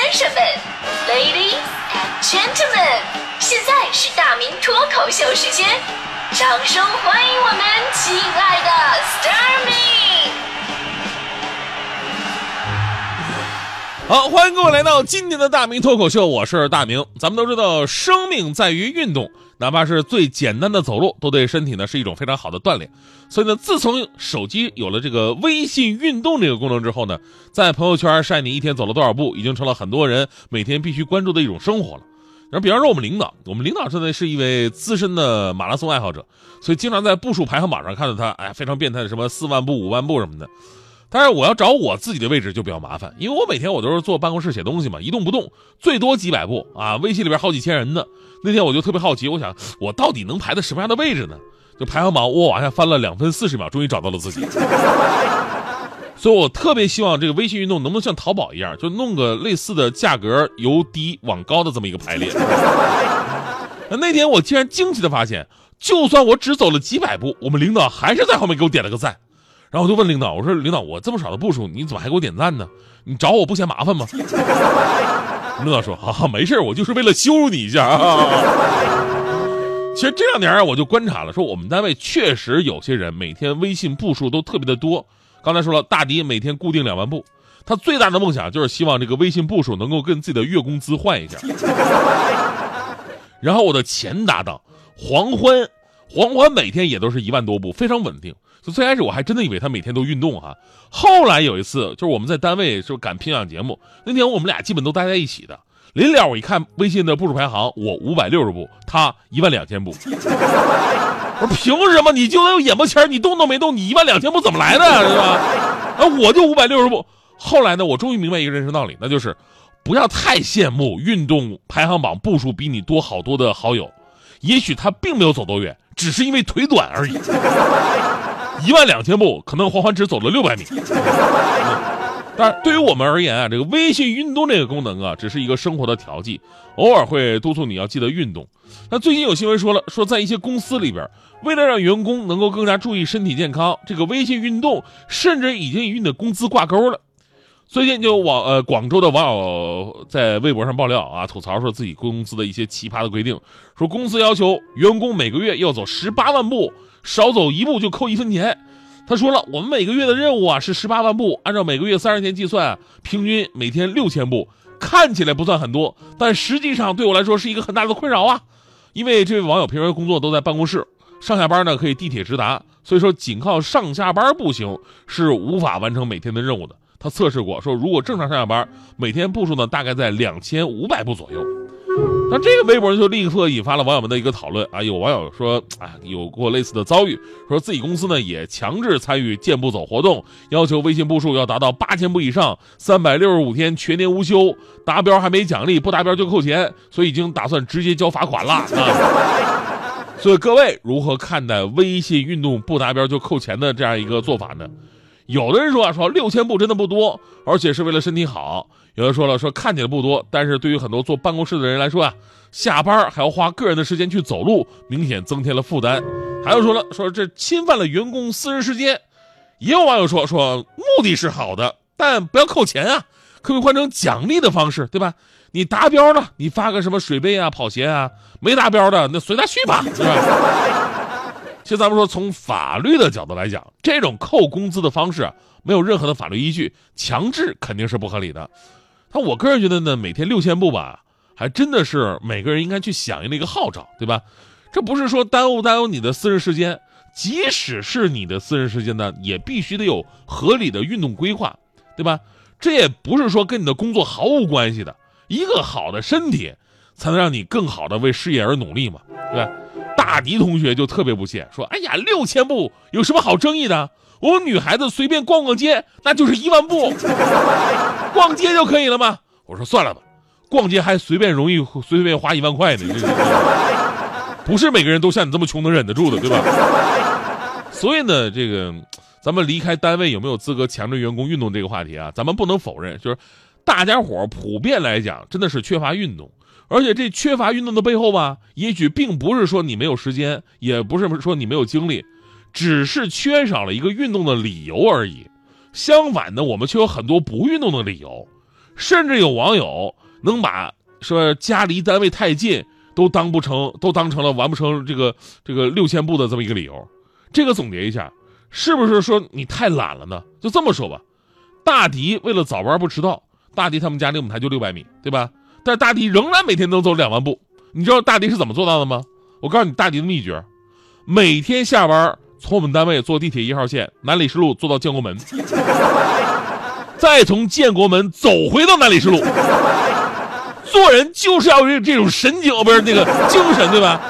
先生们，Ladies and Gentlemen，现在是大明脱口秀时间，掌声欢迎我们亲爱的 Starmy。好，欢迎各位来到今天的大明脱口秀，我是大明。咱们都知道，生命在于运动。哪怕是最简单的走路，都对身体呢是一种非常好的锻炼。所以呢，自从手机有了这个微信运动这个功能之后呢，在朋友圈晒你一天走了多少步，已经成了很多人每天必须关注的一种生活了。然后，比方说我们领导，我们领导现在是一位资深的马拉松爱好者，所以经常在步数排行榜上看到他，哎，非常变态的什么四万步、五万步什么的。但是我要找我自己的位置就比较麻烦，因为我每天我都是坐办公室写东西嘛，一动不动，最多几百步啊。微信里边好几千人呢。那天我就特别好奇，我想我到底能排在什么样的位置呢？就排行榜我往下翻了两分四十秒，终于找到了自己。所以我特别希望这个微信运动能不能像淘宝一样，就弄个类似的价格由低往高的这么一个排列。那天我竟然惊奇的发现，就算我只走了几百步，我们领导还是在后面给我点了个赞。然后我就问领导，我说领导，我这么少的步数，你怎么还给我点赞呢？你找我不嫌麻烦吗？领导说，啊，没事我就是为了羞辱你一下啊。其实这两年啊，我就观察了，说我们单位确实有些人每天微信步数都特别的多。刚才说了，大迪每天固定两万步，他最大的梦想就是希望这个微信步数能够跟自己的月工资换一下。然后我的前搭档黄欢，黄欢每天也都是一万多步，非常稳定。就最开始我还真的以为他每天都运动哈，后来有一次就是我们在单位就赶评奖节目，那天我们俩基本都待在一起的。临了我一看微信的步数排行，我五百六十步，他一万两千步。我说凭什么？你就那有眼巴前你动都没动，你一万两千步怎么来的，是吧？那，我就五百六十步。后来呢，我终于明白一个人生道理，那就是不要太羡慕运动排行榜步数比你多好多的好友，也许他并没有走多远，只是因为腿短而已。一万两千步，可能缓缓只走了六百米。但对于我们而言啊，这个微信运动这个功能啊，只是一个生活的调剂，偶尔会督促你要记得运动。那最近有新闻说了，说在一些公司里边，为了让员工能够更加注意身体健康，这个微信运动甚至已经与你的工资挂钩了。最近就网呃广州的网友在微博上爆料啊，吐槽说自己公司的一些奇葩的规定，说公司要求员工每个月要走十八万步，少走一步就扣一分钱。他说了，我们每个月的任务啊是十八万步，按照每个月三十天计算，平均每天六千步，看起来不算很多，但实际上对我来说是一个很大的困扰啊。因为这位网友平时工作都在办公室，上下班呢可以地铁直达，所以说仅靠上下班步行是无法完成每天的任务的。他测试过，说如果正常上下班，每天步数呢大概在两千五百步左右。那这个微博就立刻引发了网友们的一个讨论啊！有网友说，啊，有过类似的遭遇，说自己公司呢也强制参与健步走活动，要求微信步数要达到八千步以上，三百六十五天全年无休，达标还没奖励，不达标就扣钱，所以已经打算直接交罚款了啊！所以各位如何看待微信运动不达标就扣钱的这样一个做法呢？有的人说啊，说六千步真的不多，而且是为了身体好。有人说了，说看起来不多，但是对于很多坐办公室的人来说啊，下班还要花个人的时间去走路，明显增添了负担。还有说了，说这侵犯了员工私人时间。也有网友说，说目的是好的，但不要扣钱啊，可以换成奖励的方式，对吧？你达标了，你发个什么水杯啊、跑鞋啊；没达标的，那随他去吧，是吧？其实咱们说，从法律的角度来讲，这种扣工资的方式，没有任何的法律依据，强制肯定是不合理的。那我个人觉得呢，每天六千步吧，还真的是每个人应该去响应的一个号召，对吧？这不是说耽误耽误你的私人时间，即使是你的私人时间呢，也必须得有合理的运动规划，对吧？这也不是说跟你的工作毫无关系的，一个好的身体，才能让你更好的为事业而努力嘛，对吧？大迪同学就特别不屑说：“哎呀，六千步有什么好争议的？我们女孩子随便逛逛街，那就是一万步，逛街就可以了吗？”我说：“算了吧，逛街还随便容易随便花一万块呢，不是每个人都像你这么穷能忍得住的，对吧？”所以呢，这个咱们离开单位有没有资格强制员工运动这个话题啊，咱们不能否认，就是大家伙普遍来讲真的是缺乏运动。而且这缺乏运动的背后吧，也许并不是说你没有时间，也不是说你没有精力，只是缺少了一个运动的理由而已。相反的，我们却有很多不运动的理由，甚至有网友能把说家离单位太近，都当不成，都当成了完不成这个这个六千步的这么一个理由。这个总结一下，是不是说你太懒了呢？就这么说吧，大迪为了早班不迟到，大迪他们家离我们台就六百米，对吧？但是大迪仍然每天能走两万步。你知道大迪是怎么做到的吗？我告诉你，大迪的秘诀：每天下班从我们单位坐地铁一号线南礼士路坐到建国门，再从建国门走回到南礼士路。做人就是要有这种神经，不是那个精神，对吧？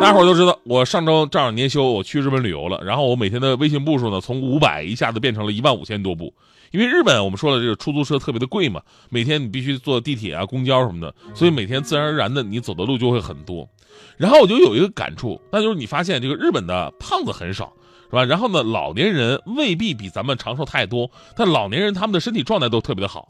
大家伙都知道，我上周正好年休，我去日本旅游了。然后我每天的微信步数呢，从五百一下子变成了一万五千多步。因为日本我们说了，这个出租车特别的贵嘛，每天你必须坐地铁啊、公交什么的，所以每天自然而然的你走的路就会很多。然后我就有一个感触，那就是你发现这个日本的胖子很少，是吧？然后呢，老年人未必比咱们长寿太多，但老年人他们的身体状态都特别的好。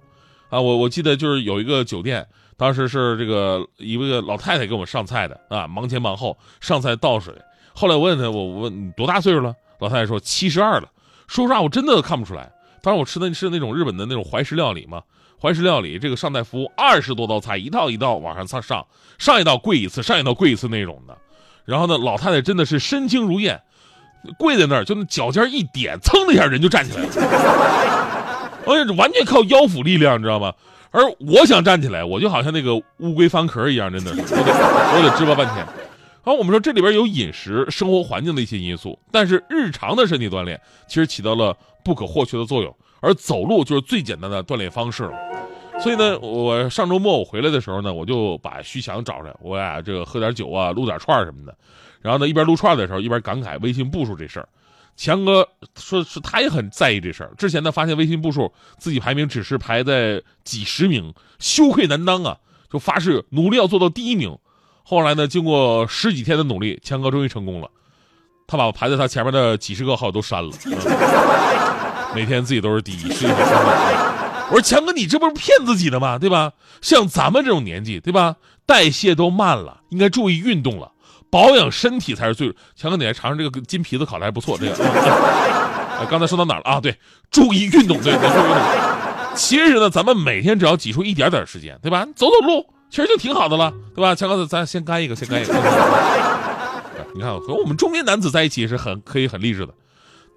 啊，我我记得就是有一个酒店，当时是这个一个老太太给我们上菜的啊，忙前忙后上菜倒水。后来我问她，我我问你多大岁数了？老太太说七十二了。说实话，我真的看不出来。当时我吃的是那种日本的那种怀石料理嘛，怀石料理这个上菜服务二十多道菜，一道一道往上上上，上一道跪一次，上一道跪一次那种的。然后呢，老太太真的是身轻如燕，跪在那儿就那脚尖一点，噌的一下人就站起来了。而且完全靠腰腹力量，你知道吗？而我想站起来，我就好像那个乌龟翻壳一样，真的，我得我得支巴半天。好，我们说这里边有饮食、生活环境的一些因素，但是日常的身体锻炼其实起到了不可或缺的作用。而走路就是最简单的锻炼方式了。所以呢，我上周末我回来的时候呢，我就把徐强找来，我俩这个喝点酒啊，撸点串什么的。然后呢，一边撸串的时候，一边感慨微信步数这事儿。强哥说是他也很在意这事儿。之前呢，发现微信步数自己排名只是排在几十名，羞愧难当啊，就发誓努力要做到第一名。后来呢，经过十几天的努力，强哥终于成功了，他把排在他前面的几十个号都删了，每天自己都是第一。我说强哥，你这不是骗自己的吗？对吧？像咱们这种年纪，对吧？代谢都慢了，应该注意运动了。保养身体才是最。强哥，你来尝尝这个金皮子烤的还不错。这个，刚才说到哪了啊？对，注意运动，对，注意运动。其实呢，咱们每天只要挤出一点点时间，对吧？走走路，其实就挺好的了，对吧？强哥，咱先干一个，先干一个。你看，和我们中年男子在一起是很可以很励志的。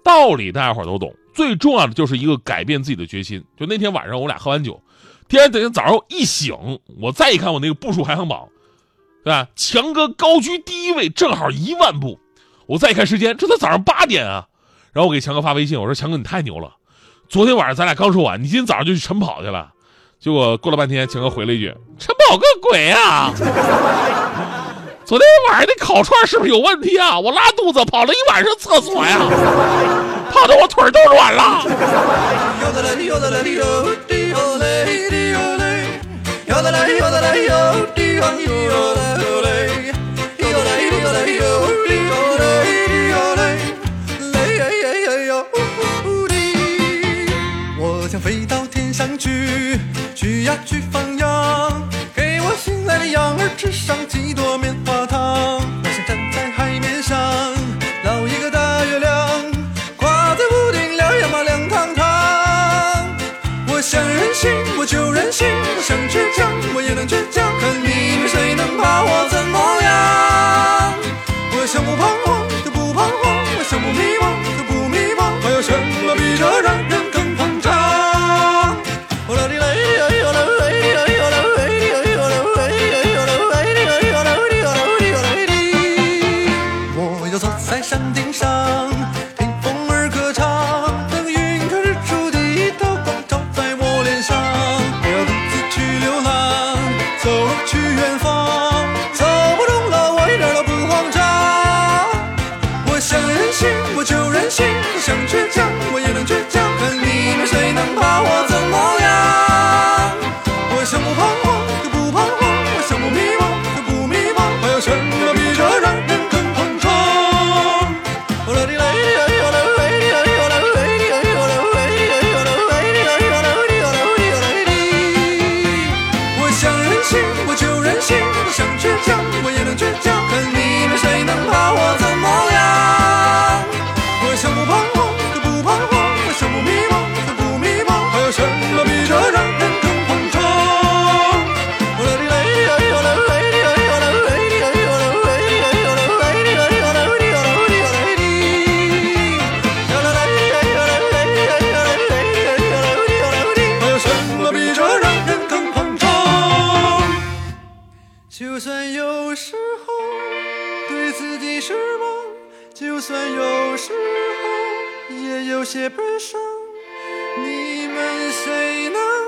道理大家伙都懂，最重要的就是一个改变自己的决心。就那天晚上，我俩喝完酒，第二天早上一醒，我再一看我那个步数排行榜。对吧？强哥高居第一位，正好一万步。我再一看时间，这才早上八点啊！然后我给强哥发微信，我说：“强哥，你太牛了！昨天晚上咱俩刚说完，你今天早上就去晨跑去了。”结果过了半天，强哥回了一句：“晨跑个鬼啊！昨天晚上那烤串是不是有问题啊？我拉肚子跑了一晚上厕所呀，跑的我腿都软了。”我想飞到天上去，去呀去放羊，给我心爱的羊儿吃上几朵棉花。想任性，我就任性；我想倔强，我也能倔强。看你们谁能把我怎么了？就算有时候对自己失望就算有时候也有些悲伤你们谁能